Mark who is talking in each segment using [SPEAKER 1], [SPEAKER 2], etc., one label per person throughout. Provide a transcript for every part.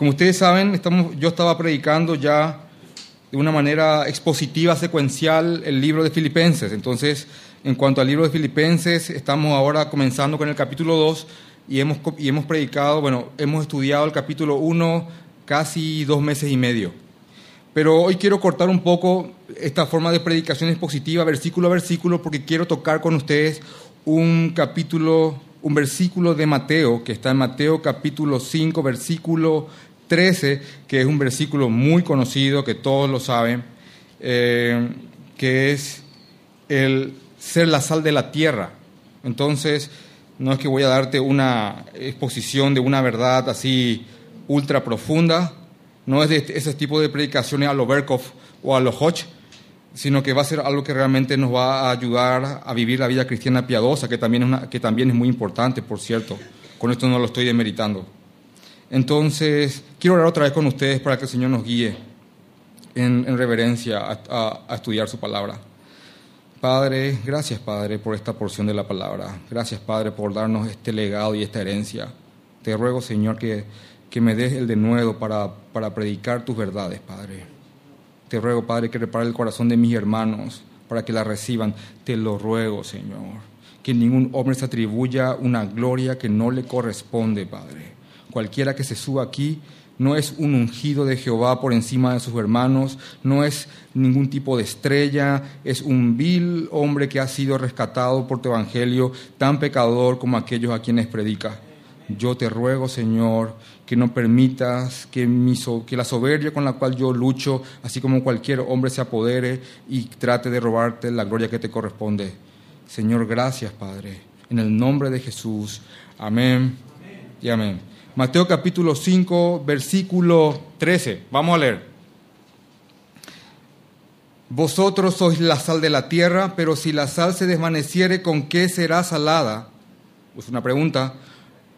[SPEAKER 1] Como ustedes saben, yo estaba predicando ya de una manera expositiva, secuencial, el libro de Filipenses. Entonces, en cuanto al libro de Filipenses, estamos ahora comenzando con el capítulo 2 y hemos, y hemos predicado, bueno, hemos estudiado el capítulo 1 casi dos meses y medio. Pero hoy quiero cortar un poco esta forma de predicación expositiva, versículo a versículo, porque quiero tocar con ustedes un capítulo, un versículo de Mateo, que está en Mateo capítulo 5, versículo 13, que es un versículo muy conocido, que todos lo saben, eh, que es el ser la sal de la tierra. Entonces, no es que voy a darte una exposición de una verdad así ultra profunda, no es de ese tipo de predicaciones a lo Berkhoff o a lo Hodge, sino que va a ser algo que realmente nos va a ayudar a vivir la vida cristiana piadosa, que también es, que también es muy importante, por cierto. Con esto no lo estoy demeritando. Entonces, quiero orar otra vez con ustedes para que el Señor nos guíe en, reverencia a, estudiar su palabra. Padre, gracias Padre por esta porción de la palabra. Gracias Padre por darnos este legado y esta herencia. Te ruego Señor que que me des el denuedo para, para predicar tus verdades, Padre. Te ruego, Padre, que repare el corazón de mis hermanos para que la reciban. Te lo ruego, Señor. Que ningún hombre se atribuya una gloria que no le corresponde, Padre. Cualquiera que se suba aquí no es un ungido de Jehová por encima de sus hermanos, no es ningún tipo de estrella, es un vil hombre que ha sido rescatado por tu evangelio, tan pecador como aquellos a quienes predica. Yo te ruego, Señor, que no permitas que, la soberbia con la cual yo lucho, así como cualquier hombre se apodere y trate de robarte la gloria que te corresponde. Señor, gracias, Padre. En el nombre de Jesús. Amén y amén. Mateo capítulo 5, versículo 13. Vamos a leer. Vosotros sois la sal de la tierra, pero si la sal se desvaneciere, ¿con qué será salada? Es una pregunta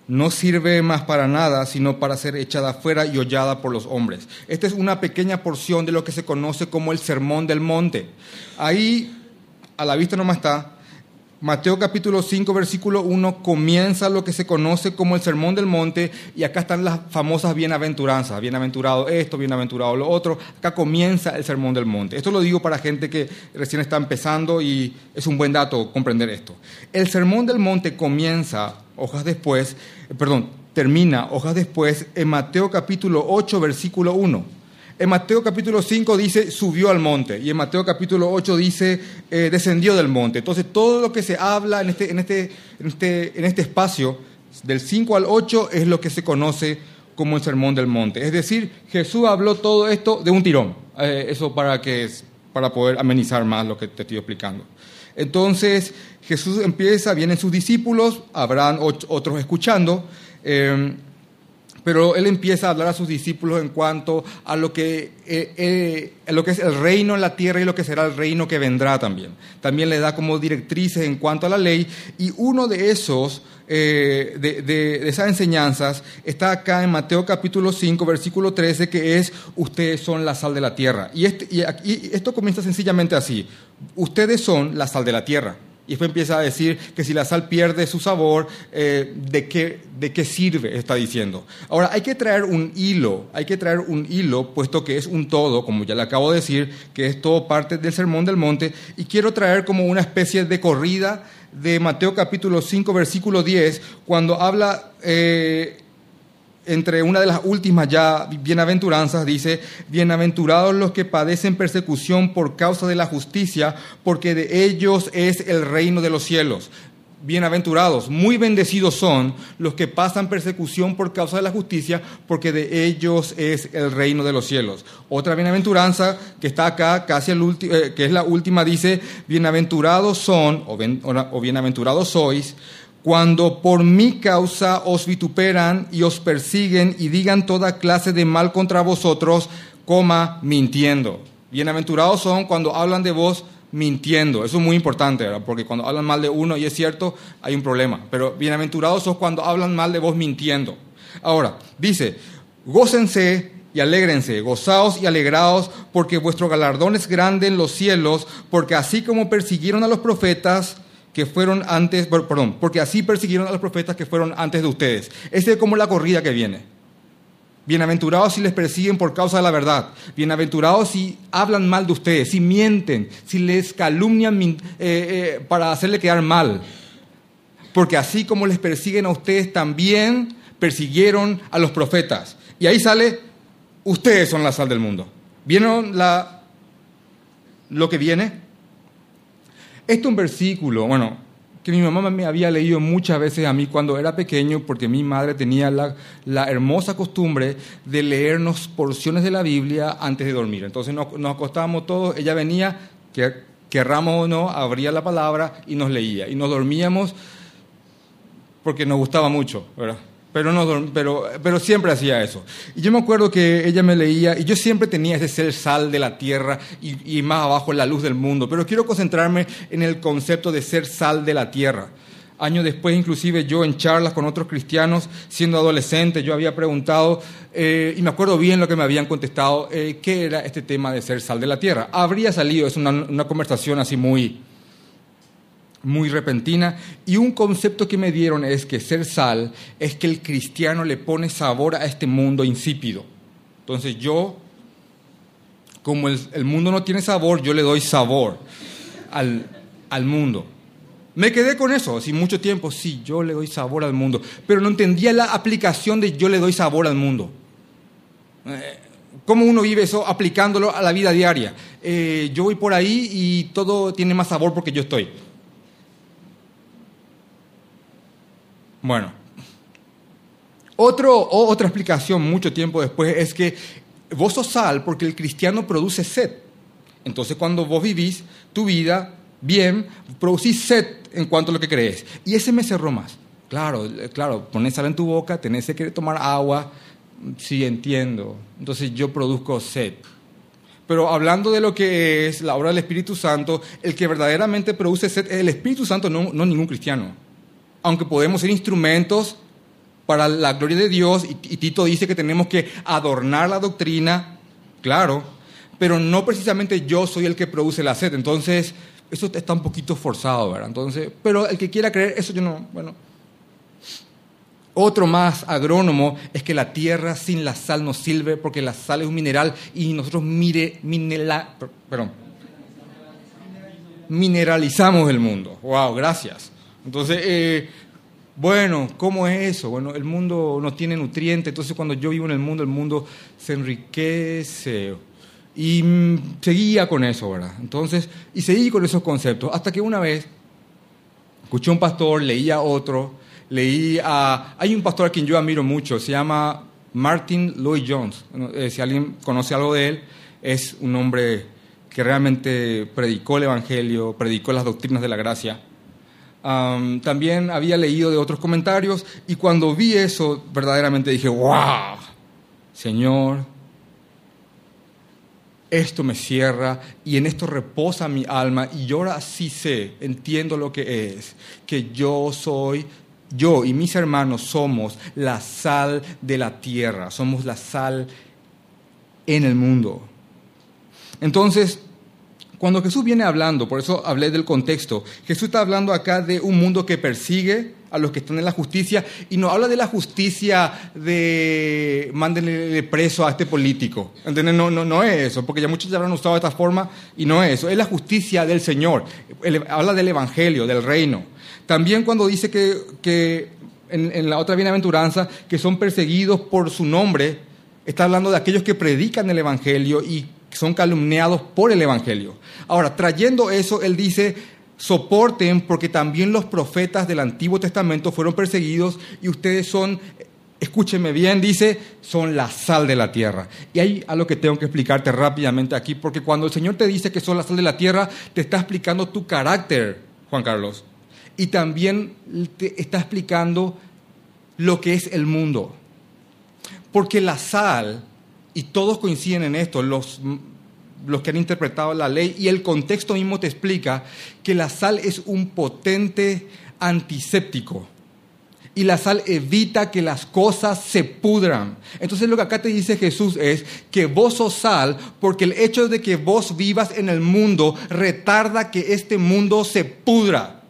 [SPEAKER 1] no sirve más para nada, sino para ser echada afuera y hollada por los hombres. Esta es una pequeña porción de lo que se conoce como el Sermón del Monte. Ahí, a la vista nomás está, Mateo capítulo 5, versículo 1 comienza lo que se conoce como el Sermón del Monte y acá están las famosas bienaventuranzas, bienaventurado esto, bienaventurado lo otro, acá comienza el Sermón del Monte. Esto lo digo para gente que recién está empezando y es un buen dato comprender esto. El Sermón del Monte comienza hojas después, eh, perdón, termina hojas después en Mateo capítulo 8, versículo 1. En Mateo capítulo 5 dice subió al monte y en Mateo capítulo 8 dice eh, descendió del monte. Entonces todo lo que se habla en este, en, este, en, este, en este espacio del 5 al 8 es lo que se conoce como el sermón del monte. Es decir, Jesús habló todo esto de un tirón. Eh, eso para, que, para poder amenizar más lo que te estoy explicando. Entonces Jesús empieza, vienen sus discípulos, habrán otros escuchando, em, pero él empieza a hablar a sus discípulos en cuanto a lo, que, eh, eh, lo que es el reino en la tierra y lo que será el reino que vendrá también. También le da como directrices en cuanto a la ley y uno de esos eh, de, esas enseñanzas está acá en Mateo capítulo 5, versículo 13, que es, ustedes son la sal de la tierra. Y, este, y, esto comienza sencillamente así, ustedes son la sal de la tierra. Y después empieza a decir que si la sal pierde su sabor, eh, ¿de, qué, ¿de qué sirve? Está diciendo. Ahora, hay que traer un hilo, hay que traer un hilo, puesto que es un todo, como ya le acabo de decir, que es todo parte del Sermón del Monte, y quiero traer como una especie de corrida de Mateo capítulo 5, versículo 10, cuando habla eh, entre una de las últimas ya bienaventuranzas, dice, bienaventurados los que padecen persecución por causa de la justicia, porque de ellos es el reino de los cielos bienaventurados, muy bendecidos son los que pasan persecución por causa de la justicia, porque de ellos es el reino de los cielos. Otra bienaventuranza que está acá, casi el eh, que es la última, dice, bienaventurados son, o, o bienaventurados sois, cuando por mi causa os vituperan y os persiguen y digan toda clase de mal contra vosotros, coma mintiendo. Bienaventurados son cuando hablan de vos mintiendo. Eso es muy importante, porque cuando hablan mal de uno, y es cierto, hay un problema. Pero bienaventurados son cuando hablan mal de vos mintiendo. Ahora, dice, gócense y alégrense, gozaos y alegraos, porque vuestro galardón es grande en los cielos, porque así como persiguieron a los profetas que fueron antes, perdón, porque así persiguieron a los profetas que fueron antes de ustedes. Esa es como la corrida que viene. Bienaventurados si les persiguen por causa de la verdad. Bienaventurados si hablan mal de ustedes, si mienten, si les calumnian eh, eh, para hacerle quedar mal. Porque así como les persiguen a ustedes, también persiguieron a los profetas. Y ahí sale, ustedes son la sal del mundo. ¿Vieron la, lo que viene? Este es un versículo, bueno, que mi mamá me había leído muchas veces a mí cuando era pequeño, porque mi madre tenía la, hermosa costumbre de leernos porciones de la Biblia antes de dormir. Entonces nos, acostábamos todos, ella venía, que, querramos o no, abría la palabra y nos leía. Y nos dormíamos porque nos gustaba mucho, ¿verdad? Pero, no, pero, pero siempre hacía eso. Y yo me acuerdo que ella me leía y yo siempre tenía ese ser sal de la tierra y, y, más abajo la luz del mundo. Pero quiero concentrarme en el concepto de ser sal de la tierra. Años después, inclusive yo en charlas con otros cristianos, siendo adolescente, yo había preguntado, eh, y me acuerdo bien lo que me habían contestado, eh, qué era este tema de ser sal de la tierra. Habría salido, es una, una conversación así muy, muy repentina. Y un concepto que me dieron es que ser sal es que el cristiano le pone sabor a este mundo insípido. Entonces yo, como el, mundo no tiene sabor, yo le doy sabor al, al mundo. Me quedé con eso, así mucho tiempo, sí, yo le doy sabor al mundo, pero no entendía la aplicación de yo le doy sabor al mundo. Eh, ¿Cómo uno vive eso aplicándolo a la vida diaria? Eh, yo voy por ahí y todo tiene más sabor porque yo estoy. Bueno, Otro, otra explicación mucho tiempo después es que vos sos sal porque el cristiano produce sed. Entonces cuando vos vivís tu vida bien, producís sed en cuanto a lo que crees. Y ese me cerró más. Claro, claro, pones sal en tu boca, tenés que tomar agua. Sí, entiendo. Entonces yo produzco sed. Pero hablando de lo que es la obra del Espíritu Santo, el que verdaderamente produce sed es el Espíritu Santo, no, no ningún cristiano aunque podemos ser instrumentos para la gloria de Dios, y, Tito dice que tenemos que adornar la doctrina, claro, pero no precisamente yo soy el que produce la sed. Entonces, eso está un poquito forzado, ¿verdad? Entonces, pero el que quiera creer, eso yo no, bueno. Otro más agrónomo es que la tierra sin la sal no sirve porque la sal es un mineral y nosotros mire, perdón, mineralizamos el mundo. Wow, gracias. Entonces, eh, bueno, ¿cómo es eso? Bueno, el mundo no tiene nutrientes, entonces cuando yo vivo en el mundo, el mundo se enriquece. Y mm, seguía con eso, ¿verdad? Entonces, y seguí con esos conceptos, hasta que una vez escuché a un pastor, leí a otro, leí a... Hay un pastor a quien yo admiro mucho, se llama Martin Lloyd Jones. Eh, si alguien conoce algo de él, es un hombre que realmente predicó el Evangelio, predicó las doctrinas de la gracia también había leído de otros comentarios y cuando vi eso verdaderamente dije, wow, Señor, esto me cierra y en esto reposa mi alma y yo ahora sí sé, entiendo lo que es, que yo soy, yo y mis hermanos somos la sal de la tierra, somos la sal en el mundo. Entonces, cuando Jesús viene hablando, por eso hablé del contexto, Jesús está hablando acá de un mundo que persigue a los que están en la justicia y no habla de la justicia de mándenle preso a este político. ¿Entienden? No, no, no es eso, porque ya muchos ya lo han usado de esta forma y no es eso. Es la justicia del Señor. habla del Evangelio, del reino. También cuando dice que, que en, en la otra bienaventuranza, que son perseguidos por su nombre, está hablando de aquellos que predican el Evangelio y son calumniados por el Evangelio. Ahora, trayendo eso, él dice, soporten porque también los profetas del Antiguo Testamento fueron perseguidos y ustedes son, escúchenme bien, dice, son la sal de la tierra. Y hay algo que tengo que explicarte rápidamente aquí, porque cuando el Señor te dice que son la sal de la tierra, te está explicando tu carácter, Juan Carlos. Y también te está explicando lo que es el mundo. Porque la sal y todos coinciden en esto, los, los que han interpretado la ley, y el contexto mismo te explica que la sal es un potente antiséptico. Y la sal evita que las cosas se pudran. Entonces lo que acá te dice Jesús es que vos sos sal porque el hecho de que vos vivas en el mundo retarda que este mundo se pudra.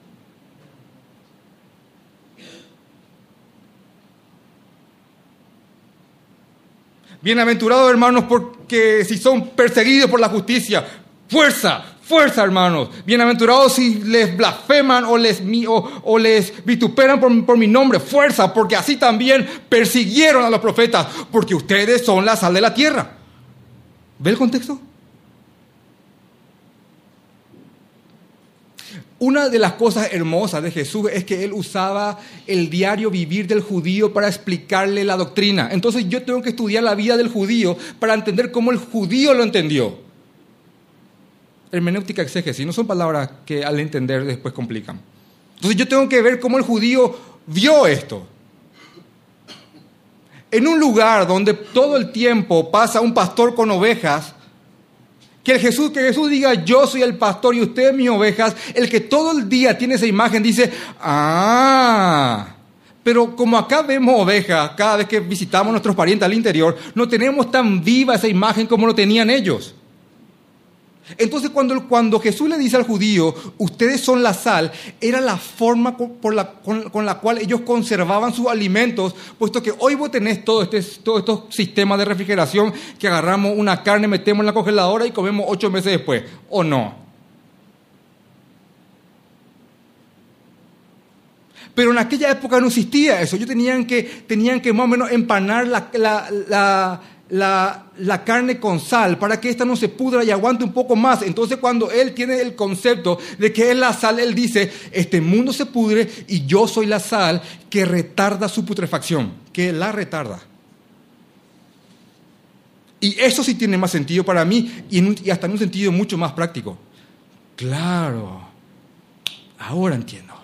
[SPEAKER 1] Bienaventurados hermanos porque si son perseguidos por la justicia, fuerza, fuerza hermanos. Bienaventurados si les blasfeman o les, o, les vituperan por, por mi nombre, fuerza, porque así también persiguieron a los profetas, porque ustedes son la sal de la tierra. ¿Ve el contexto? Una de las cosas hermosas de Jesús es que él usaba el diario vivir del judío para explicarle la doctrina. Entonces yo tengo que estudiar la vida del judío para entender cómo el judío lo entendió. Hermenéutica exégesis no son palabras que al entender después complican. Entonces yo tengo que ver cómo el judío vio esto. En un lugar donde todo el tiempo pasa un pastor con ovejas, que, Jesús, que Jesús diga, yo soy el pastor y ustedes mis ovejas, el que todo el día tiene esa imagen dice, ah, pero como acá vemos ovejas, cada vez que visitamos nuestros parientes al interior, no tenemos tan viva esa imagen como lo tenían ellos. Entonces cuando, cuando Jesús le dice al judío, ustedes son la sal, era la forma con, la, con, la, cual ellos conservaban sus alimentos, puesto que hoy vos tenés todo este, todos estos sistemas de refrigeración que agarramos una carne, metemos en la congeladora y comemos ocho meses después, ¿o no? Pero en aquella época no existía eso. Ellos tenían que, tenían que más o menos empanar la, carne con sal para que ésta no se pudra y aguante un poco más. Entonces cuando él tiene el concepto de que es la sal, él dice, este mundo se pudre y yo soy la sal que retarda su putrefacción, que la retarda. Y eso sí tiene más sentido para mí y, y hasta en un sentido mucho más práctico. Claro, ahora entiendo.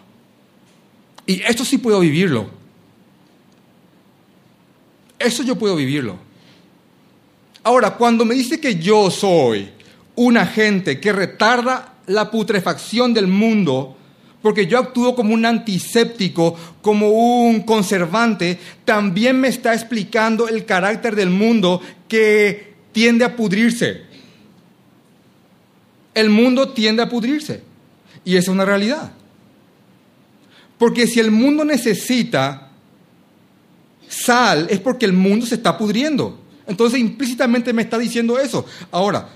[SPEAKER 1] Y esto sí puedo vivirlo. Eso yo puedo vivirlo. Ahora, cuando me dice que yo soy un agente que retarda la putrefacción del mundo, porque yo actúo como un antiséptico, como un conservante, también me está explicando el carácter del mundo que tiende a pudrirse. El mundo tiende a pudrirse. Y esa es una realidad. Porque si el mundo necesita sal, es porque el mundo se está pudriendo. Entonces implícitamente me está diciendo eso. Ahora,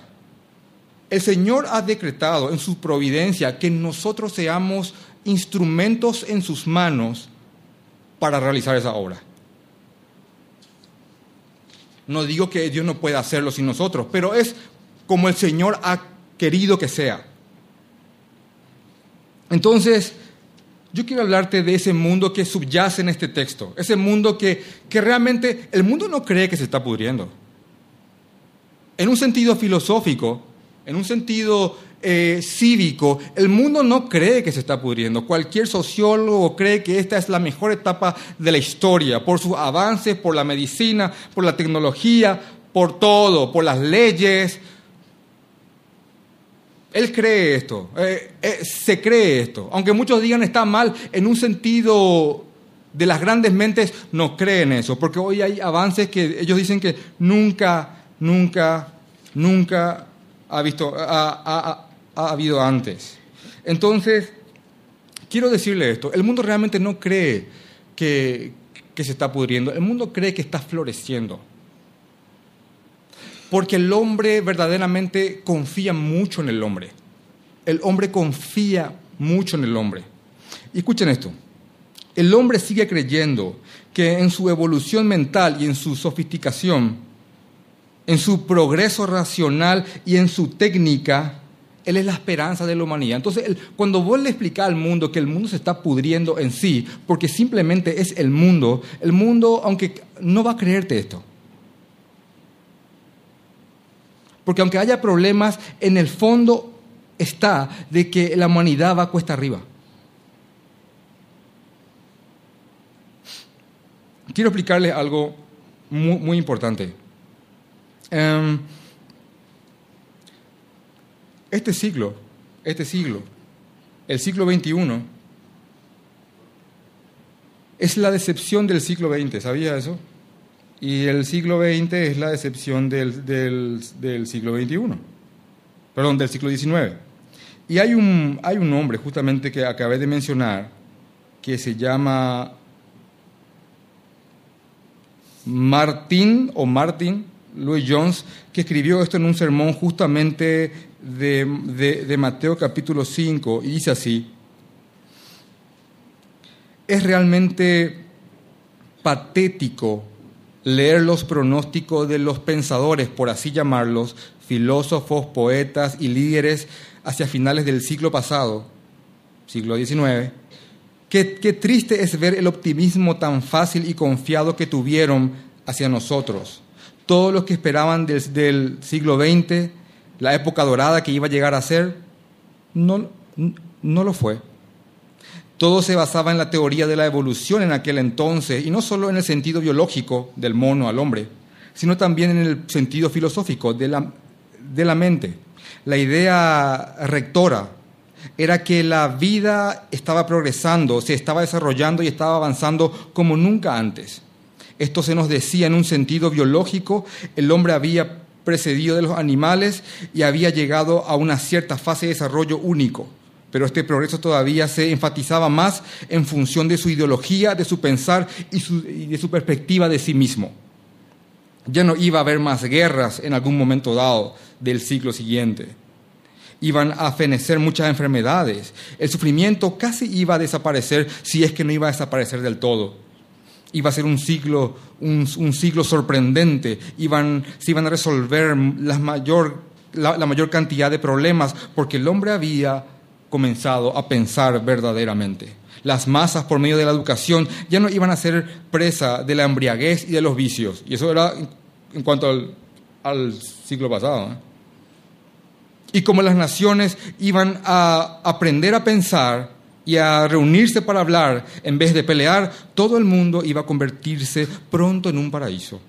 [SPEAKER 1] el Señor ha decretado en su providencia que nosotros seamos instrumentos en sus manos para realizar esa obra. No digo que Dios no pueda hacerlo sin nosotros, pero es como el Señor ha querido que sea. Entonces, yo quiero hablarte de ese mundo que subyace en este texto, ese mundo que, que realmente el mundo no cree que se está pudriendo. En un sentido filosófico, en un sentido eh, cívico, el mundo no cree que se está pudriendo. Cualquier sociólogo cree que esta es la mejor etapa de la historia, por sus avances, por la medicina, por la tecnología, por todo, por las leyes, él cree esto, eh, eh, se cree esto. Aunque muchos digan está mal, en un sentido de las grandes mentes no creen eso, porque hoy hay avances que ellos dicen que nunca, nunca, nunca ha, visto, ha, habido antes. Entonces, quiero decirle esto, el mundo realmente no cree que, que se está pudriendo, el mundo cree que está floreciendo porque el hombre verdaderamente confía mucho en el hombre. El hombre confía mucho en el hombre. Y escuchen esto, el hombre sigue creyendo que en su evolución mental y en su sofisticación, en su progreso racional y en su técnica, él es la esperanza de la humanidad. Entonces, cuando vos le explicás al mundo que el mundo se está pudriendo en sí, porque simplemente es el mundo, el mundo, aunque no va a creerte esto. Porque aunque haya problemas, en el fondo está de que la humanidad va cuesta arriba. Quiero explicarles algo muy, importante. Em, este siglo, este siglo, el siglo XXI, es la decepción del siglo XX, ¿sabía eso? Y el siglo XX es la decepción del, del, siglo XXI, perdón, del siglo XIX. Y hay un, hay un hombre justamente que acabé de mencionar que se llama Martin o Martin Louis Jones, que escribió esto en un sermón justamente de, de Mateo capítulo 5, y dice así, es realmente patético leer los pronósticos de los pensadores, por así llamarlos, filósofos, poetas y líderes hacia finales del siglo pasado, siglo XIX. Qué, triste es ver el optimismo tan fácil y confiado que tuvieron hacia nosotros. Todos los que esperaban desde el siglo XX, la época dorada que iba a llegar a ser, no, no lo fue. Todo se basaba en la teoría de la evolución en aquel entonces, y no solo en el sentido biológico del mono al hombre, sino también en el sentido filosófico de la, de la mente. La idea rectora era que la vida estaba progresando, se estaba desarrollando y estaba avanzando como nunca antes. Esto se nos decía en un sentido biológico, el hombre había precedido de los animales y había llegado a una cierta fase de desarrollo único pero este progreso todavía se enfatizaba más en función de su ideología, de su pensar y, de su perspectiva de sí mismo. Ya no iba a haber más guerras en algún momento dado del siglo siguiente. Iban a fenecer muchas enfermedades. El sufrimiento casi iba a desaparecer si es que no iba a desaparecer del todo. Iba a ser un siglo, un, siglo sorprendente. Iban, se iban a resolver la mayor cantidad de problemas porque el hombre había comenzado a pensar verdaderamente. Las masas, por medio de la educación, ya no iban a ser presa de la embriaguez y de los vicios. Y eso era en cuanto al, siglo pasado. ¿eh? Y como las naciones iban a aprender a pensar y a reunirse para hablar en vez de pelear, todo el mundo iba a convertirse pronto en un paraíso.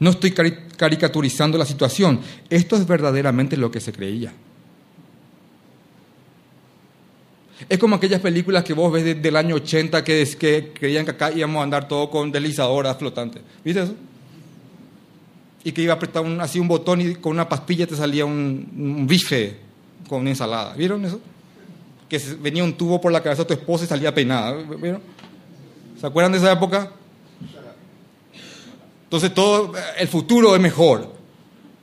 [SPEAKER 1] No estoy caricaturizando la situación, esto es verdaderamente lo que se creía. Es como aquellas películas que vos ves desde el año 80 que, que creían que acá íbamos a andar todo con deslizadoras flotantes. ¿Viste eso? Y que iba a apretar así un botón y con una pastilla te salía un, bife con una ensalada. ¿Vieron eso? Que venía un tubo por la cabeza de tu esposa y salía peinada. ¿Vieron? ¿Se acuerdan de esa época? Entonces todo, el futuro es mejor,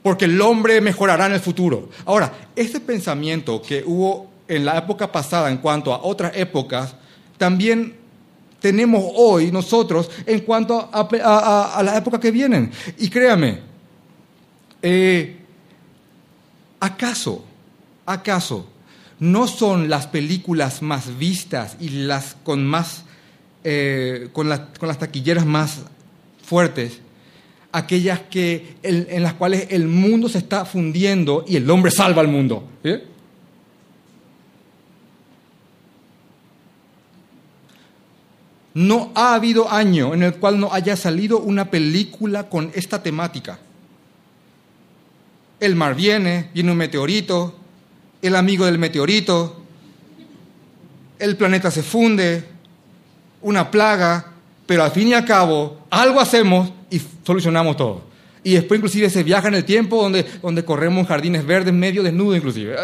[SPEAKER 1] porque el hombre mejorará en el futuro. Ahora, este pensamiento que hubo en la época pasada en cuanto a otras épocas, también tenemos hoy nosotros en cuanto a, la época que vienen. Y créame, eh, ¿acaso, acaso no son las películas más vistas y las con más, eh, con, con, las taquilleras más fuertes, aquellas que, en, las cuales el mundo se está fundiendo y el hombre salva al mundo? No ha habido año en el cual no haya salido una película con esta temática. El mar viene, viene un meteorito, el amigo del meteorito, el planeta se funde, una plaga, pero al fin y al cabo algo hacemos y solucionamos todo. Y después inclusive se viaja en el tiempo donde, donde corremos jardines verdes, medio desnudo inclusive.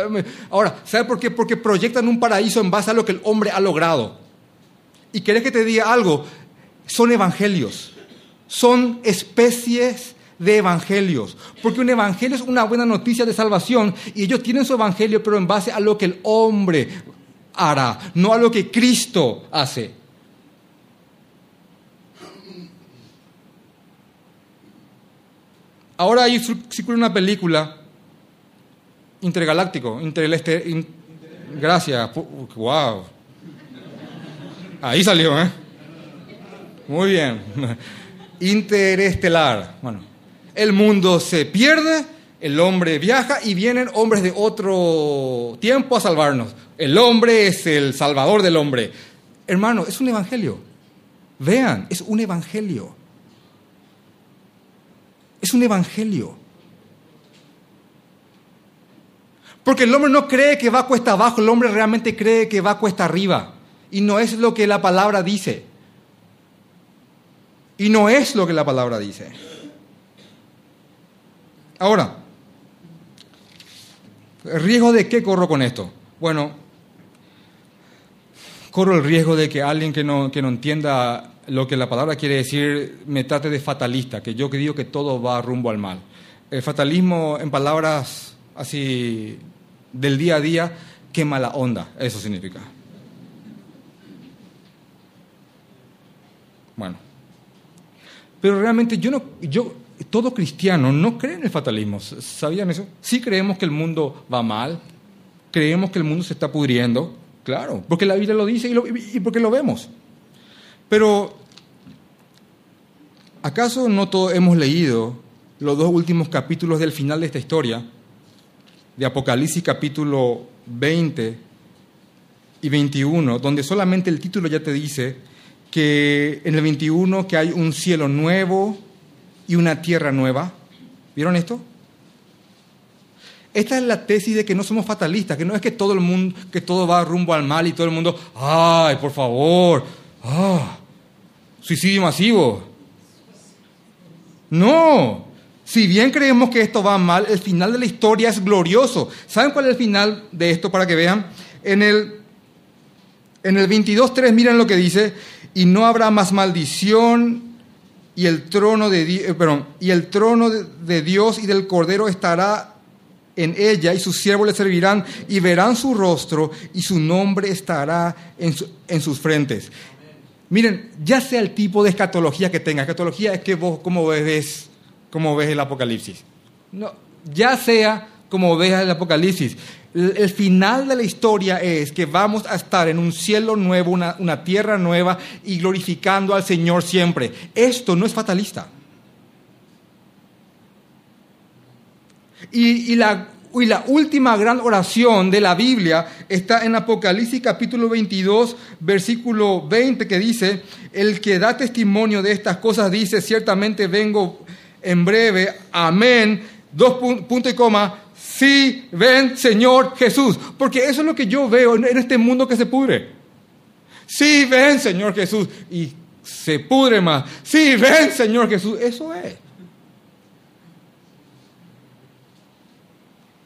[SPEAKER 1] Ahora, ¿sabe por qué? Porque proyectan un paraíso en base a lo que el hombre ha logrado. Y querés que te diga algo, son evangelios, son especies de evangelios, porque un evangelio es una buena noticia de salvación y ellos tienen su evangelio, pero en base a lo que el hombre hará, no a lo que Cristo hace. Ahora hay circula una película intergaláctico, intereste, gracias, wow, Ahí salió, ¿eh? Muy bien. Interestelar. Bueno, el mundo se pierde, el hombre viaja y vienen hombres de otro tiempo a salvarnos. El hombre es el salvador del hombre. Hermano, es un evangelio. Vean, es un evangelio. Es un evangelio. Porque el hombre no cree que va cuesta abajo, el hombre realmente cree que va cuesta arriba. Y no es lo que la palabra dice. Y no es lo que la palabra dice. Ahora, ¿el riesgo de qué corro con esto? Bueno, corro el riesgo de que alguien que no, que no entienda lo que la palabra quiere decir, me trate de fatalista, que yo que digo que todo va rumbo al mal. El fatalismo, en palabras así del día a día, qué mala onda, eso significa. Bueno. Pero realmente yo no, yo, todo cristiano no cree en el fatalismo. ¿Sabían eso? Sí creemos que el mundo va mal, creemos que el mundo se está pudriendo, claro, porque la Biblia lo dice y, y porque lo vemos. Pero, ¿acaso no todos hemos leído los dos últimos capítulos del final de esta historia? De Apocalipsis capítulo 20 y 21, donde solamente el título ya te dice que en el 21 que hay un cielo nuevo y una tierra nueva. ¿Vieron esto? Esta es la tesis de que no somos fatalistas, que no es que todo el mundo, que todo va rumbo al mal y todo el mundo, ay, por favor, ah, suicidio masivo. No, si bien creemos que esto va mal, el final de la historia es glorioso. ¿Saben cuál es el final de esto para que vean? En el, en el 22.3 miren lo que dice, y no habrá más maldición y el trono de, eh, perdón, y el trono de Dios y del Cordero estará en ella y sus siervos le servirán y verán su rostro y su nombre estará en, en sus frentes. Miren, ya sea el tipo de escatología que tenga, escatología es que vos como ves, como ves el Apocalipsis. No, ya sea como ves el Apocalipsis, el final de la historia es que vamos a estar en un cielo nuevo, una, tierra nueva y glorificando al Señor siempre. Esto no es fatalista. Y, la, última gran oración de la Biblia está en Apocalipsis capítulo 22, versículo 20, que dice, el que da testimonio de estas cosas dice, ciertamente vengo en breve, amén, dos puntos y coma, Sí, ven Señor Jesús, porque eso es lo que yo veo en este mundo que se pudre. Sí, ven Señor Jesús, y se pudre más. Sí, ven Señor Jesús, eso es.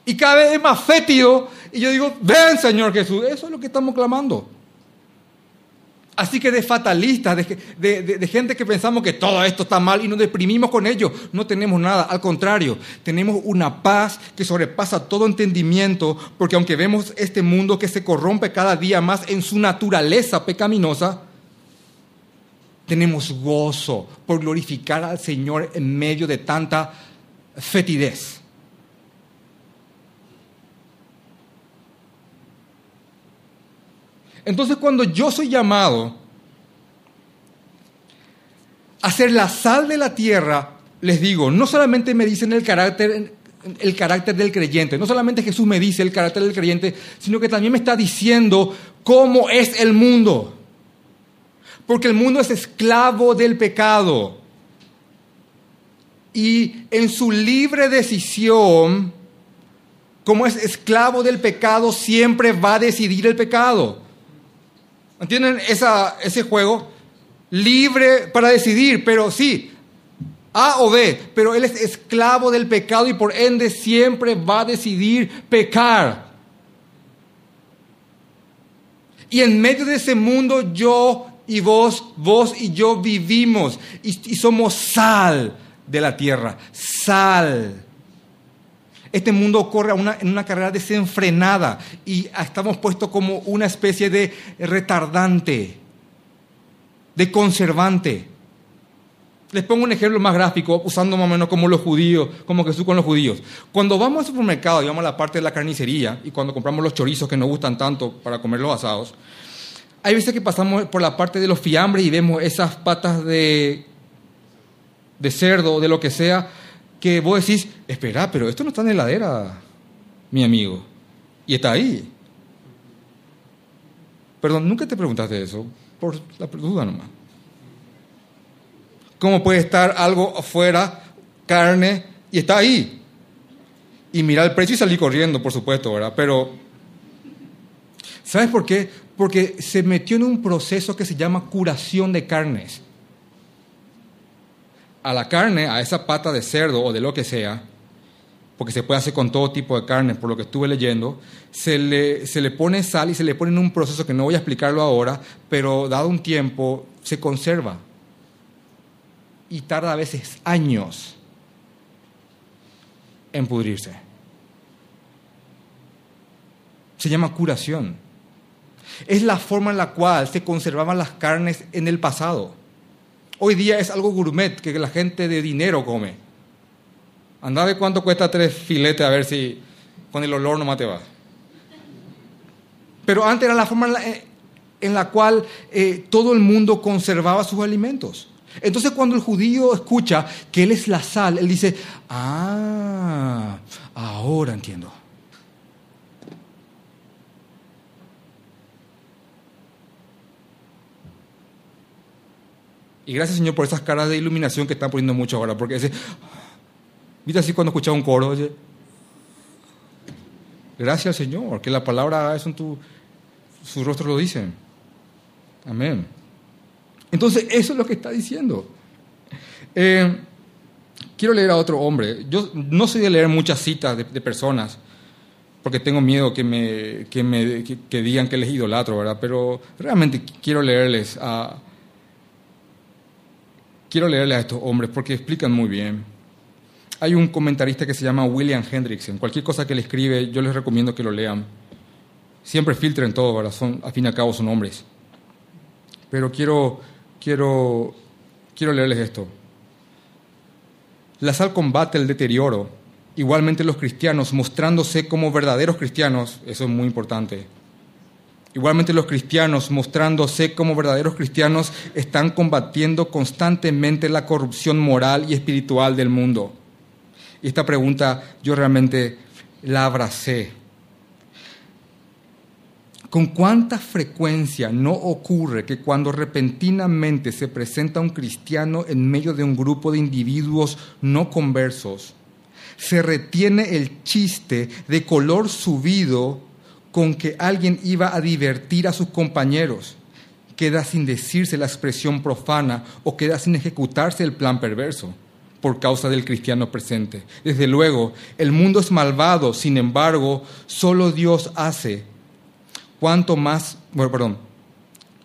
[SPEAKER 1] Y cada vez es más fétido, y yo digo, ven Señor Jesús, eso es lo que estamos clamando. Así que de fatalistas, de, gente que pensamos que todo esto está mal y nos deprimimos con ello, no tenemos nada. Al contrario, tenemos una paz que sobrepasa todo entendimiento, porque aunque vemos este mundo que se corrompe cada día más en su naturaleza pecaminosa, tenemos gozo por glorificar al Señor en medio de tanta fetidez. Entonces cuando yo soy llamado a ser la sal de la tierra, les digo, no solamente me dicen el carácter, el carácter del creyente, no solamente Jesús me dice el carácter del creyente, sino que también me está diciendo cómo es el mundo. Porque el mundo es esclavo del pecado. Y en su libre decisión, como es esclavo del pecado, siempre va a decidir el pecado. ¿Entienden ese juego? Libre para decidir, pero sí, A o B, pero él es esclavo del pecado y por ende siempre va a decidir pecar. Y en medio de ese mundo yo y vos, vos y yo vivimos y, y somos sal de la tierra, sal este mundo corre en una carrera desenfrenada y estamos puestos como una especie de retardante, de conservante. Les pongo un ejemplo más gráfico, usando más o menos como los judíos, como Jesús con los judíos. Cuando vamos al supermercado y vamos a la parte de la carnicería y cuando compramos los chorizos que nos gustan tanto para comer los asados, hay veces que pasamos por la parte de los fiambres y vemos esas patas de, de cerdo, de lo que sea, que vos decís, espera, pero esto no está en la heladera, mi amigo, y está ahí. Perdón, nunca te preguntaste eso, por la duda nomás. ¿Cómo puede estar algo afuera, carne, y está ahí? Y mirar el precio y salir corriendo, por supuesto, ¿verdad? Pero, ¿sabes por qué? Porque se metió en un proceso que se llama curación de carnes a la carne, a esa pata de cerdo o de lo que sea, porque se puede hacer con todo tipo de carne, por lo que estuve leyendo, se le, se le pone sal y se le pone en un proceso que no voy a explicarlo ahora, pero dado un tiempo se conserva y tarda a veces años en pudrirse. Se llama curación. Es la forma en la cual se conservaban las carnes en el pasado. Hoy día es algo gourmet que la gente de dinero come. Anda de cuánto cuesta tres filetes a ver si con el olor no te va. Pero antes era la forma en la, cual eh, todo el mundo conservaba sus alimentos. Entonces cuando el judío escucha que Él es la sal, él dice, ah, ahora entiendo. Y gracias Señor por esas caras de iluminación que están poniendo mucho ahora, porque ese, viste así cuando escuchas un coro, oye, gracias Señor, que la palabra es en tu, su rostro lo dicen. Amén. Entonces, eso es lo que está diciendo. Eh, quiero leer a otro hombre. Yo no soy de leer muchas citas de, personas, porque tengo miedo que me, que me que, digan que les idolatro, ¿verdad? Pero realmente quiero leerles a quiero leerles a estos hombres porque explican muy bien. Hay un comentarista que se llama William Hendrickson. Cualquier cosa que le escribe, yo les recomiendo que lo lean. Siempre filtren todo, ¿verdad? Son, a fin y al cabo son hombres. Pero quiero quiero, quiero leerles esto. La sal combate el deterioro. Igualmente los cristianos, mostrándose como verdaderos cristianos, eso es muy importante. Igualmente los cristianos, mostrándose como verdaderos cristianos, están combatiendo constantemente la corrupción moral y espiritual del mundo. Y esta pregunta yo realmente la abracé ¿Con cuánta frecuencia no ocurre que cuando repentinamente se presenta un cristiano en medio de un grupo de individuos no conversos, se retiene el chiste de color subido con que alguien iba a divertir a sus compañeros? Queda sin decirse la expresión profana o queda sin ejecutarse el plan perverso por causa del cristiano presente. Desde luego, el mundo es malvado, sin embargo, solo Dios hace cuánto más, bueno, perdón.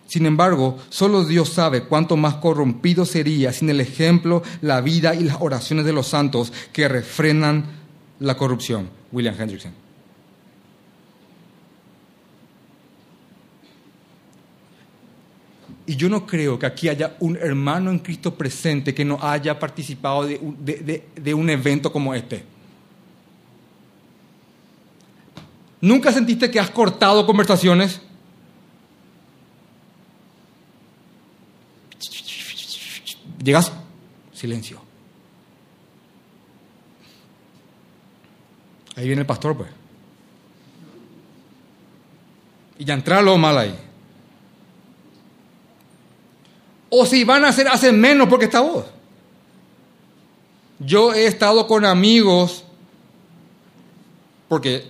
[SPEAKER 1] Sin embargo, solo Dios sabe cuánto más corrompido sería sin el ejemplo, la vida y las oraciones de los santos que refrenan la corrupción. William Hendrickson. Y yo no creo que aquí haya un hermano en Cristo presente que no haya participado de un evento como este. ¿Nunca sentiste que has cortado conversaciones? Llegas, silencio. Ahí viene el pastor, pues. Y ya entra lo mal ahí. O si van a hacer, hacen menos porque está vos. Yo he estado con amigos, porque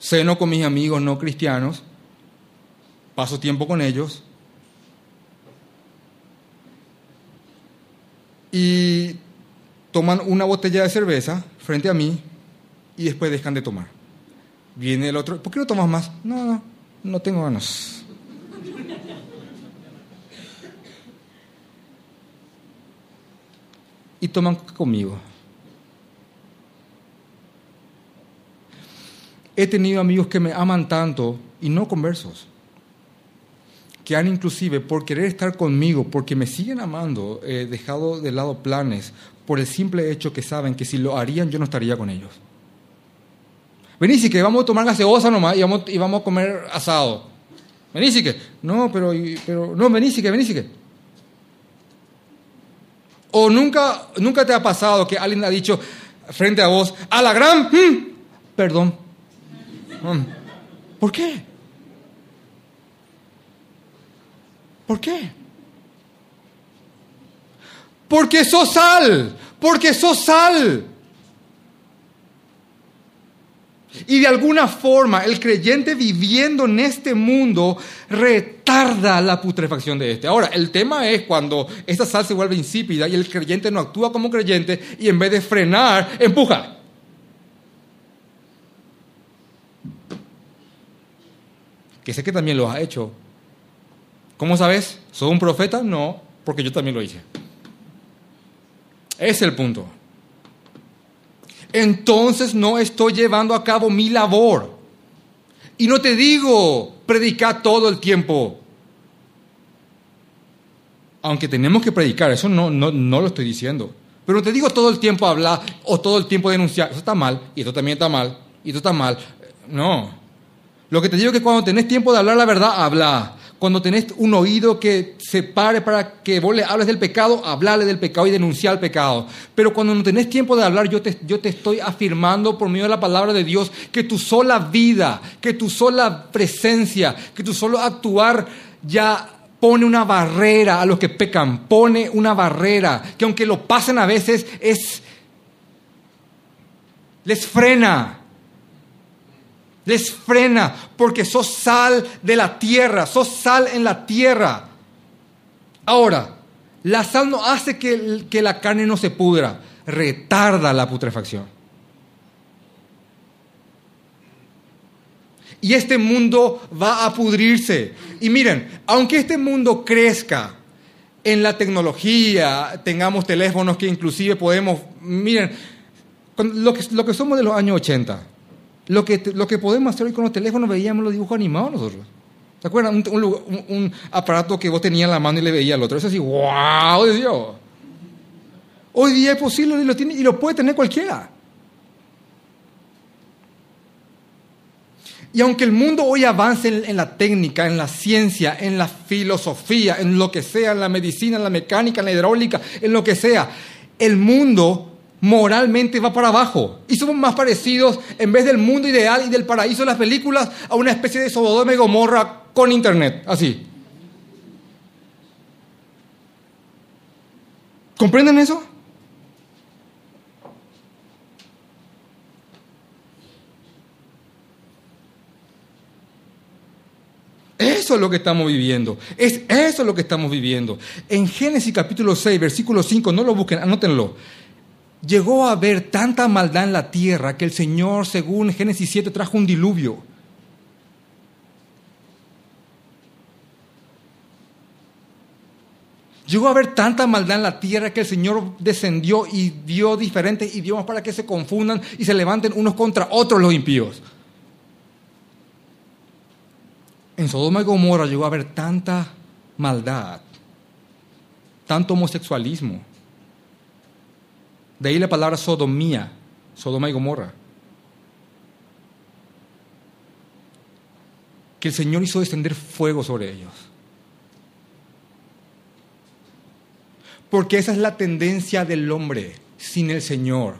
[SPEAKER 1] ceno con mis amigos no cristianos, paso tiempo con ellos y toman una botella de cerveza frente a mí y después dejan de tomar. Viene el otro, ¿por qué no tomas más? No, no, no tengo ganas. Y toman conmigo. He tenido amigos que me aman tanto y no conversos, que han inclusive por querer estar conmigo, porque me siguen amando, dejado de lado planes por el simple hecho que saben que si lo harían yo no estaría con ellos. Vení, que vamos a tomar gaseosa nomás y vamos, y vamos a comer asado. Vení, que. No, pero, pero no, vení, que, vení, que. O nunca, nunca te ha pasado que alguien ha dicho frente a vos, a la gran, mm, perdón, Mm. ¿Por qué? ¿Por qué? Porque sos sal, porque sos sal. Y de alguna forma el creyente viviendo en este mundo retarda la putrefacción de este. Ahora, el tema es cuando esta sal se vuelve insípida y el creyente no actúa como creyente y en vez de frenar, empuja. que sé que también lo has hecho. ¿Cómo sabes? ¿Soy un profeta? No, porque yo también lo hice. Es el punto. Entonces no estoy llevando a cabo mi labor. Y no te digo predicar todo el tiempo. Aunque tenemos que predicar, eso no, no, no lo estoy diciendo. Pero no te digo todo el tiempo hablar o todo el tiempo denunciar. Eso está mal, y esto también está mal, y esto está mal. No. Lo que te digo es que cuando tenés tiempo de hablar la verdad, habla. Cuando tenés un oído que se pare para que vos le hables del pecado, hablarle del pecado y denunciar el pecado. Pero cuando no tenés tiempo de hablar, yo te, yo te estoy afirmando por medio de la palabra de Dios que tu sola vida, que tu sola presencia, que tu solo actuar ya pone una barrera a los que pecan, pone una barrera que aunque lo pasen a veces es les frena les frena porque sos sal de la tierra, sos sal en la tierra. Ahora, la sal no hace que, que la carne no se pudra, retarda la putrefacción. Y este mundo va a pudrirse. Y miren, aunque este mundo crezca en la tecnología, tengamos teléfonos que inclusive podemos, miren, lo que, lo que somos de los años 80, lo que, lo que podemos hacer hoy con los teléfonos, veíamos los dibujos animados nosotros. ¿Se acuerdan? Un, aparato que vos tenías en la mano y le veía al otro. Eso así, ¡wow! Decía. Hoy día es posible y lo, tiene, y lo puede tener cualquiera. Y aunque el mundo hoy avance en, en, la técnica, en la ciencia, en la filosofía, en lo que sea, en la medicina, en la mecánica, en la hidráulica, en lo que sea, el mundo moralmente va para abajo. Y somos más parecidos, en vez del mundo ideal y del paraíso de las películas, a una especie de Sodoma y Gomorra con internet, así. ¿Comprenden eso? Eso es lo que estamos viviendo. Es eso lo que estamos viviendo. En Génesis capítulo 6, versículo 5, no lo busquen, anótenlo. Llegó a haber tanta maldad en la tierra que el Señor, según Génesis 7, trajo un diluvio. Llegó a haber tanta maldad en la tierra que el Señor descendió y dio diferentes idiomas para que se confundan y se levanten unos contra otros los impíos. En Sodoma y Gomorra llegó a haber tanta maldad, tanto homosexualismo, de ahí la palabra sodomía, Sodoma y Gomorra. Que el Señor hizo descender fuego sobre ellos. Porque esa es la tendencia del hombre sin el Señor.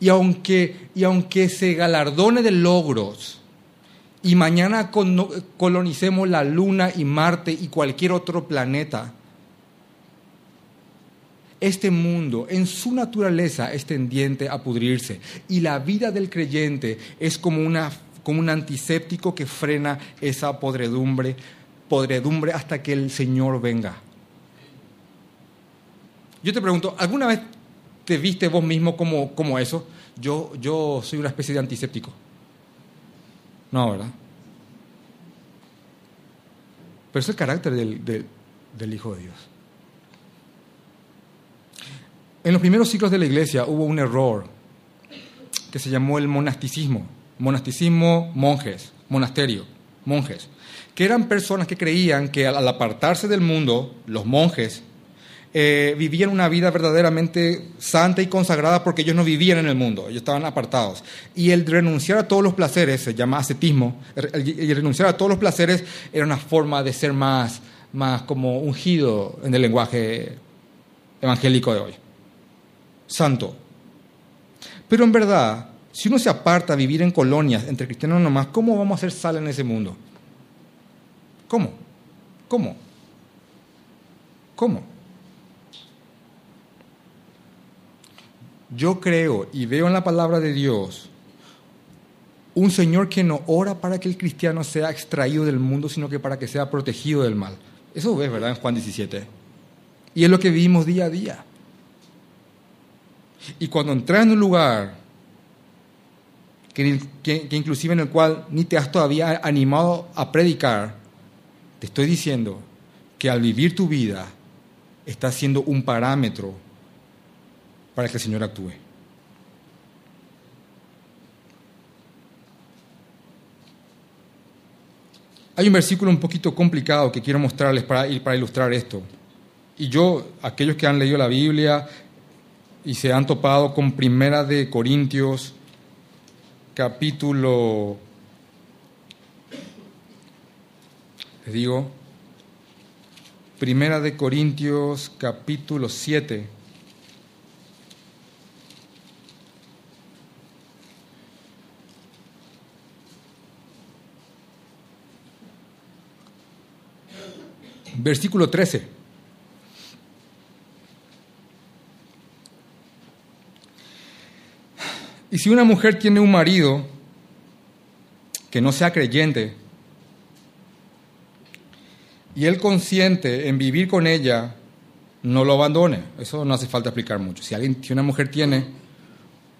[SPEAKER 1] Y aunque, y aunque se galardone de logros y mañana colonicemos la Luna y Marte y cualquier otro planeta, este mundo en su naturaleza es tendiente a pudrirse y la vida del creyente es como, una, como un antiséptico que frena esa podredumbre, podredumbre hasta que el Señor venga. Yo te pregunto, ¿alguna vez te viste vos mismo como, como eso? Yo, yo soy una especie de antiséptico. No, ¿verdad? Pero es el carácter del, del Hijo de Dios. En los primeros ciclos de la iglesia hubo un error que se llamó el monasticismo. Monasticismo, monjes, monasterio, monjes, que eran personas que creían que al apartarse del mundo, los monjes, eh, vivían una vida verdaderamente santa y consagrada porque ellos no vivían en el mundo, ellos estaban apartados. Y el renunciar a todos los placeres, se llama ascetismo, y renunciar a todos los placeres era una forma de ser más, más como ungido en el lenguaje evangélico de hoy santo. Pero en verdad, si uno se aparta a vivir en colonias entre cristianos nomás, ¿cómo vamos a hacer sal en ese mundo? ¿Cómo? ¿Cómo? ¿Cómo? Yo creo y veo en la palabra de Dios un Señor que no ora para que el cristiano sea extraído del mundo, sino que para que sea protegido del mal. Eso ves, ¿verdad? En Juan 17. Y es lo que vivimos día a día. Y cuando entras en un lugar que, inclusive en el cual ni te has todavía animado a predicar, te estoy diciendo que al vivir tu vida estás siendo un parámetro para que el Señor actúe. Hay un versículo un poquito complicado que quiero mostrarles para, para ilustrar esto. Y yo, aquellos que han leído la Biblia y se han topado con Primera de Corintios, capítulo, les digo, Primera de Corintios, capítulo 7. Versículo 13. Y si una mujer tiene un marido que no sea creyente y él consiente en vivir con ella, no lo abandone. Eso no hace falta explicar mucho. Si, alguien, si una mujer tiene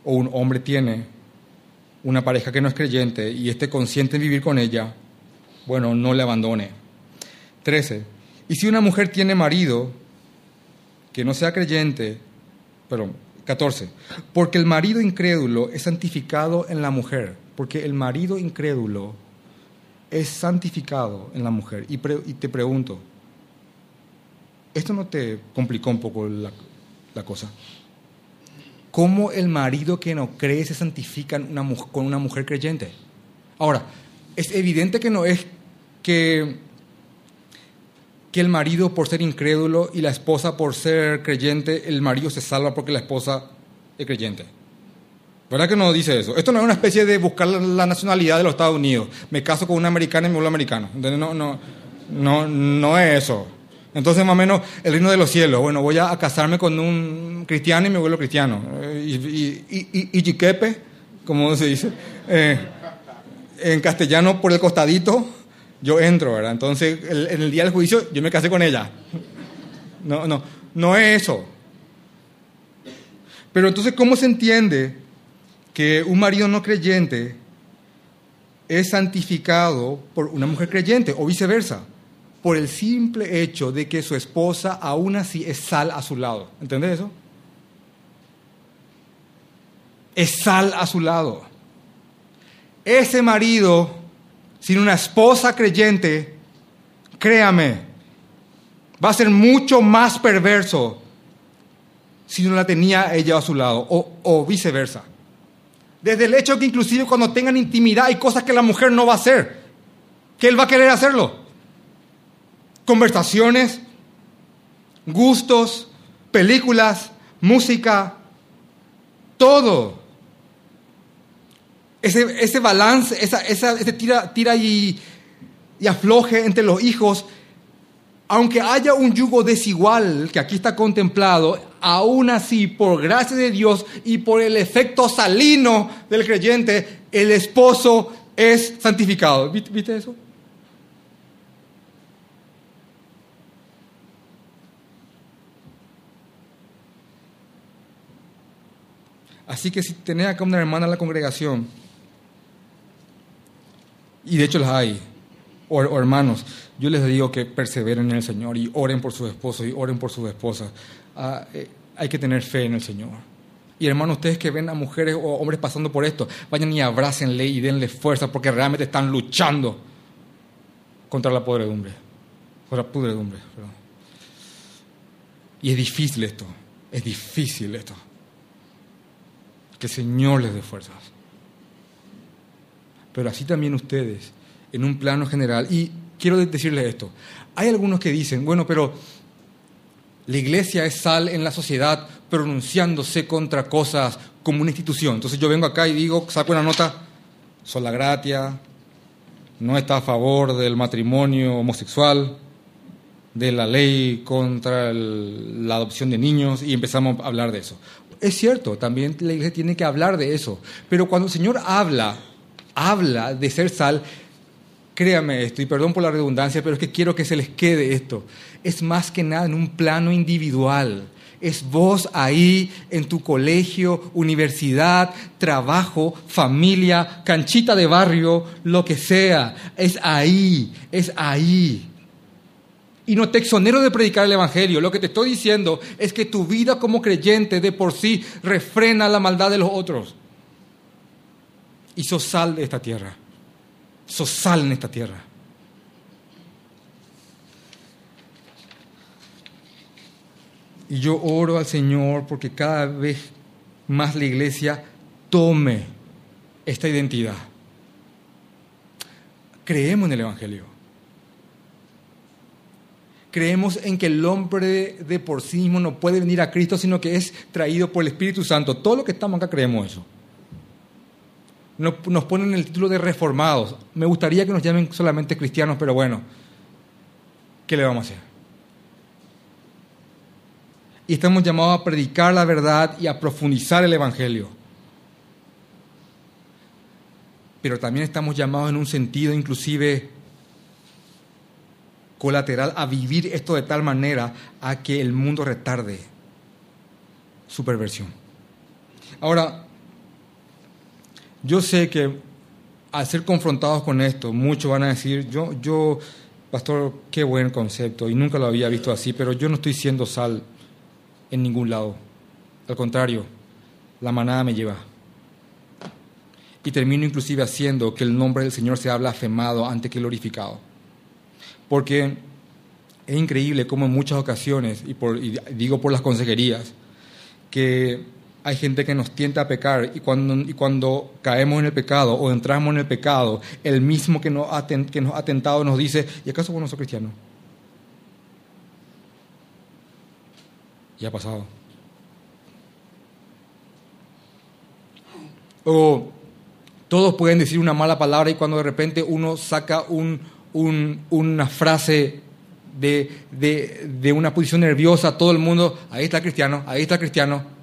[SPEAKER 1] o un hombre tiene una pareja que no es creyente y esté consciente en vivir con ella, bueno, no le abandone. 13. Y si una mujer tiene marido que no sea creyente, pero 14, porque el marido incrédulo es santificado en la mujer, porque el marido incrédulo es santificado en la mujer. Y, te pregunto, ¿esto no te complicó un poco la, la cosa? ¿Cómo el marido que no cree se santifica con una mujer creyente? Ahora, es evidente que no es que que el marido por ser incrédulo y la esposa por ser creyente, el marido se salva porque la esposa es creyente. ¿Verdad que no dice eso? Esto no es una especie de buscar la nacionalidad de los Estados Unidos. Me caso con una americana y me vuelvo americano. No, no, no, no es eso. Entonces, más o menos, el reino de los cielos. Bueno, voy a, casarme con un cristiano y me vuelvo cristiano. Y, y, y, como se dice, eh, en castellano por el costadito, yo entro, ¿verdad? Entonces, en el día del juicio, yo me casé con ella. No, no, no es eso. Pero entonces, ¿cómo se entiende que un marido no creyente es santificado por una mujer creyente o viceversa? Por el simple hecho de que su esposa aún así es sal a su lado. ¿Entendés eso? Es sal a su lado. Ese marido sin una esposa creyente, créame, va a ser mucho más perverso si no la tenía ella a su lado, o, viceversa. Desde el hecho que inclusive cuando tengan intimidad hay cosas que la mujer no va a hacer, que él va a querer hacerlo. Conversaciones, gustos, películas, música, todo ese, ese balance, esa, esa, ese tira, tira y, y afloje entre los hijos, aunque haya un yugo desigual que aquí está contemplado, aún así, por gracia de Dios y por el efecto salino del creyente, el esposo es santificado. ¿Viste eso? Así que si tenés acá una hermana en la congregación y de hecho las hay. O, hermanos, yo les digo que perseveren en el Señor y oren por sus esposos y oren por sus esposas. Ah, eh, hay que tener fe en el Señor. Y hermanos, ustedes que ven a mujeres o hombres pasando por esto, vayan y abrácenle y denle fuerza porque realmente están luchando contra la podredumbre. Contra la pudredumbre. Y es difícil esto. Es difícil esto. Que el Señor les dé fuerzas pero así también ustedes, en un plano general. Y quiero decirles esto, hay algunos que dicen, bueno, pero la iglesia es sal en la sociedad pronunciándose contra cosas como una institución. Entonces yo vengo acá y digo, saco una nota, sola gratia, no está a favor del matrimonio homosexual, de la ley contra la adopción de niños y empezamos a hablar de eso. Es cierto, también la iglesia tiene que hablar de eso, pero cuando el Señor habla habla de ser sal, créame esto, y perdón por la redundancia, pero es que quiero que se les quede esto. Es más que nada en un plano individual. Es vos ahí en tu colegio, universidad, trabajo, familia, canchita de barrio, lo que sea. Es ahí, es ahí. Y no te exonero de predicar el Evangelio. Lo que te estoy diciendo es que tu vida como creyente de por sí refrena la maldad de los otros. Y sos sal de esta tierra. Sos sal en esta tierra. Y yo oro al Señor porque cada vez más la iglesia tome esta identidad. Creemos en el Evangelio. Creemos en que el hombre de por sí mismo no puede venir a Cristo, sino que es traído por el Espíritu Santo. Todo lo que estamos acá creemos eso. Nos ponen el título de reformados. Me gustaría que nos llamen solamente cristianos, pero bueno, ¿qué le vamos a hacer? y estamos llamados a predicar la verdad y a profundizar el Evangelio. Pero también estamos llamados en un sentido inclusive colateral a vivir esto de tal manera a que el mundo retarde su perversión. Ahora, yo sé que al ser confrontados con esto, muchos van a decir, yo, yo, pastor, qué buen concepto, y nunca lo había visto así, pero yo no estoy siendo sal en ningún lado. Al contrario, la manada me lleva. Y termino inclusive haciendo que el nombre del Señor sea blasfemado antes que glorificado. Porque es increíble cómo en muchas ocasiones, y, digo por las consejerías, que hay gente que nos tienta a pecar y cuando, y cuando caemos en el pecado o entramos en el pecado, el mismo que nos ha, que nos ha tentado nos dice, ¿y acaso vos no sos cristiano? y ha pasado. O todos pueden decir una mala palabra y cuando de repente uno saca un, una frase de, de, una posición nerviosa, todo el mundo, ahí está cristiano, ahí está cristiano.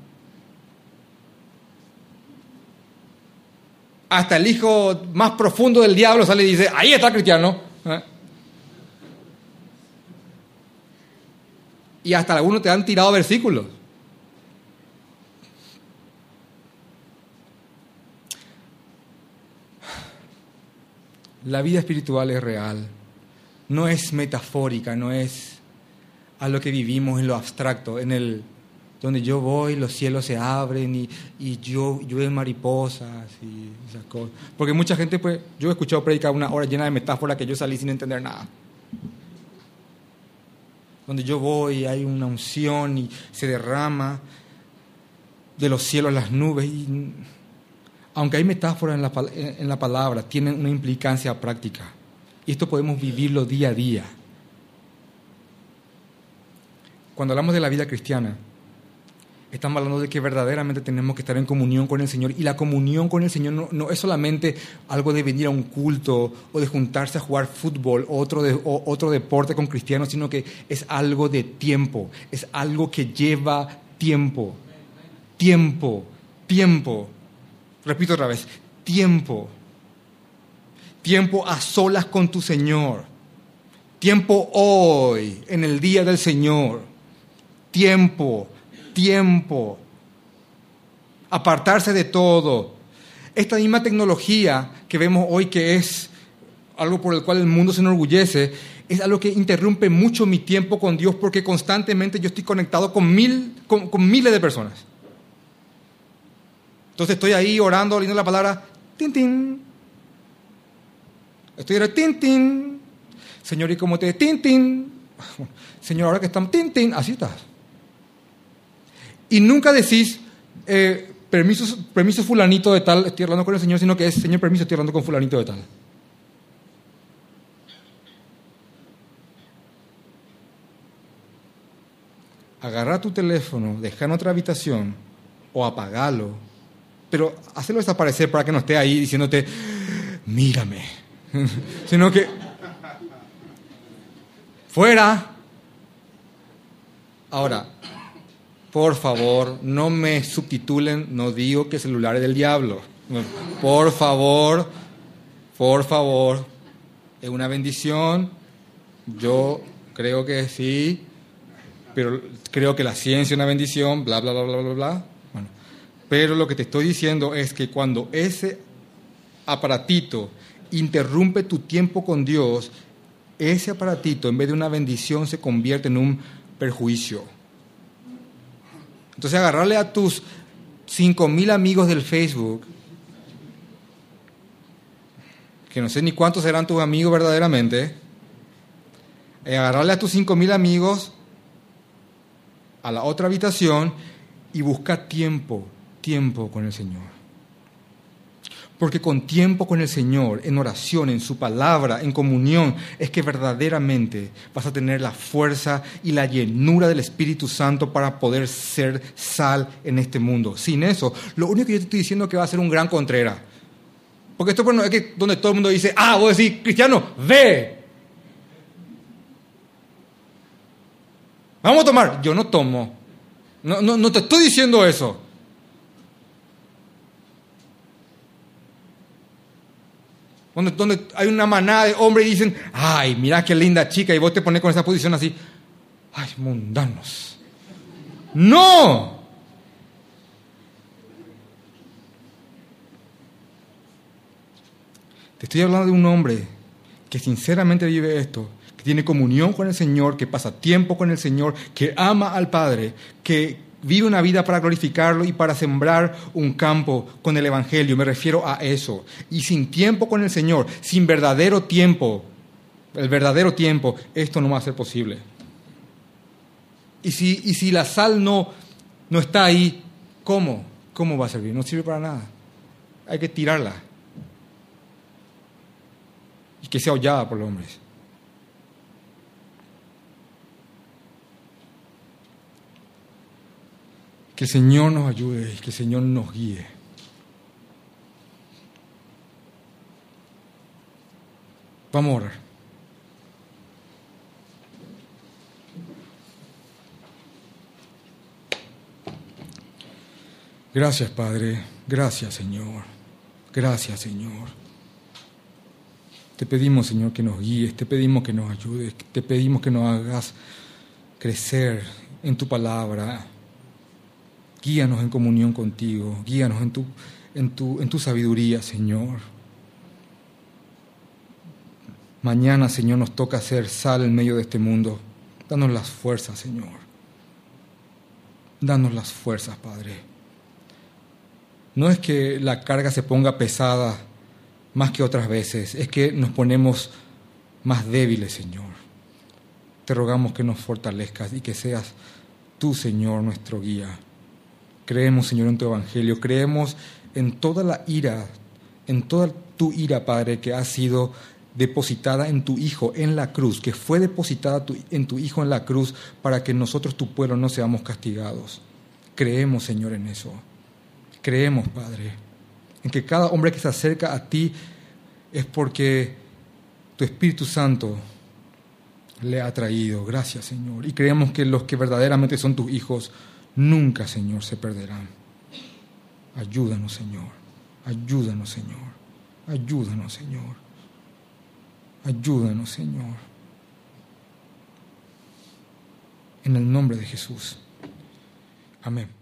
[SPEAKER 1] Hasta el hijo más profundo del diablo sale y dice, ahí está cristiano. ¿eh? y hasta algunos te han tirado versículos. La vida espiritual es real, no es metafórica, no es a lo que vivimos en lo abstracto, en el donde yo voy, los cielos se abren y, y yo llueven mariposas y esas cosas. Porque mucha gente, pues, yo he escuchado predicar una hora llena de metáforas que yo salí sin entender nada donde yo voy hay una unción y se derrama de los cielos las nubes. Y, aunque hay metáforas en la, en la palabra, tienen una implicancia práctica. Y esto podemos vivirlo día a día. Cuando hablamos de la vida cristiana, Estamos hablando de que verdaderamente tenemos que estar en comunión con el Señor. Y la comunión con el Señor no, es solamente algo de venir a un culto o de juntarse a jugar fútbol o otro, o otro deporte con cristianos, sino que es algo de tiempo, es algo que lleva tiempo. Tiempo, tiempo. Repito otra vez, tiempo. Tiempo a solas con tu Señor. Tiempo hoy, en el día del Señor. Tiempo tiempo, apartarse de todo. Esta misma tecnología que vemos hoy que es algo por el cual el mundo se enorgullece, es algo que interrumpe mucho mi tiempo con Dios porque constantemente yo estoy conectado con, mil, con, miles de personas. Entonces estoy ahí orando, leyendo la palabra, tin. Estoy ahí, tin, tin. Señor, ¿y cómo te? Tin, tin. Señor, ahora que estamos, tin. Así estás. Y nunca decís, eh, permiso, permiso fulanito de tal, estoy hablando con el Señor, sino que es, Señor, permiso, estoy hablando con fulanito de tal. Agarra tu teléfono, deja en otra habitación o apagalo, pero hacerlo desaparecer para que no esté ahí diciéndote, mírame, sino que fuera. Ahora, por favor, no me subtitulen, no digo que celular es del diablo. Por favor, por favor, es una bendición. Yo creo que sí, pero creo que la ciencia es una bendición, bla, bla, bla, bla, bla, bla. Bueno, pero lo que te estoy diciendo es que cuando ese aparatito interrumpe tu tiempo con Dios, ese aparatito, en vez de una bendición, se convierte en un perjuicio. Entonces agarrarle a tus 5.000 amigos del Facebook, que no sé ni cuántos serán tus amigos verdaderamente, eh, agarrarle a tus 5.000 amigos a la otra habitación y busca tiempo, tiempo con el Señor. Porque con tiempo con el Señor, en oración, en su palabra, en comunión, es que verdaderamente vas a tener la fuerza y la llenura del Espíritu Santo para poder ser sal en este mundo. Sin eso, lo único que yo te estoy diciendo es que va a ser un gran contrera. Porque esto bueno, es que donde todo el mundo dice, ah, vos decís, cristiano, ve. Vamos a tomar. Yo no tomo. No, no, no te estoy diciendo eso. Donde, hay una manada de hombres y dicen, ay, mira qué linda chica, y vos te pones con esa posición así, ay, mundanos. No. Te estoy hablando de un hombre que sinceramente vive esto, que tiene comunión con el Señor, que pasa tiempo con el Señor, que ama al Padre, que, vive una vida para glorificarlo y para sembrar un campo con el Evangelio. Me refiero a eso. Y sin tiempo con el Señor, sin verdadero tiempo, el verdadero tiempo, esto no va a ser posible. Y si, y si la sal no, no está ahí, ¿cómo? ¿Cómo va a servir? No sirve para nada. Hay que tirarla. Y que sea hollada por los hombres. Que el Señor nos ayude y que el Señor nos guíe. Vamos a orar. Gracias, Padre. Gracias, Señor. Gracias, Señor. Te pedimos, Señor, que nos guíes, te pedimos que nos ayudes, te pedimos que nos hagas crecer en tu palabra, Guíanos en comunión contigo, guíanos en tu, en tu, en tu sabiduría, Señor. Mañana, Señor, nos toca hacer sal en medio de este mundo. Danos las fuerzas, Señor. Danos las fuerzas, Padre. No es que la carga se ponga pesada más que otras veces, es que nos ponemos más débiles, Señor. Te rogamos que nos fortalezcas y que seas tú, Señor, nuestro guía. Creemos, Señor, en tu evangelio. Creemos en toda la ira, en toda tu ira, Padre, que ha sido depositada en tu Hijo en la cruz, que fue depositada en tu Hijo en la cruz para que nosotros, tu pueblo, no seamos castigados. Creemos, Señor, en eso. Creemos, Padre, en que cada hombre que se acerca a ti es porque tu Espíritu Santo le ha traído. Gracias, Señor. Y creemos que los que verdaderamente son tus hijos nunca, Señor, se perderán. Ayúdanos, Señor. Ayúdanos, Señor. Ayúdanos, Señor. Ayúdanos, Señor. En el nombre de Jesús. Amén.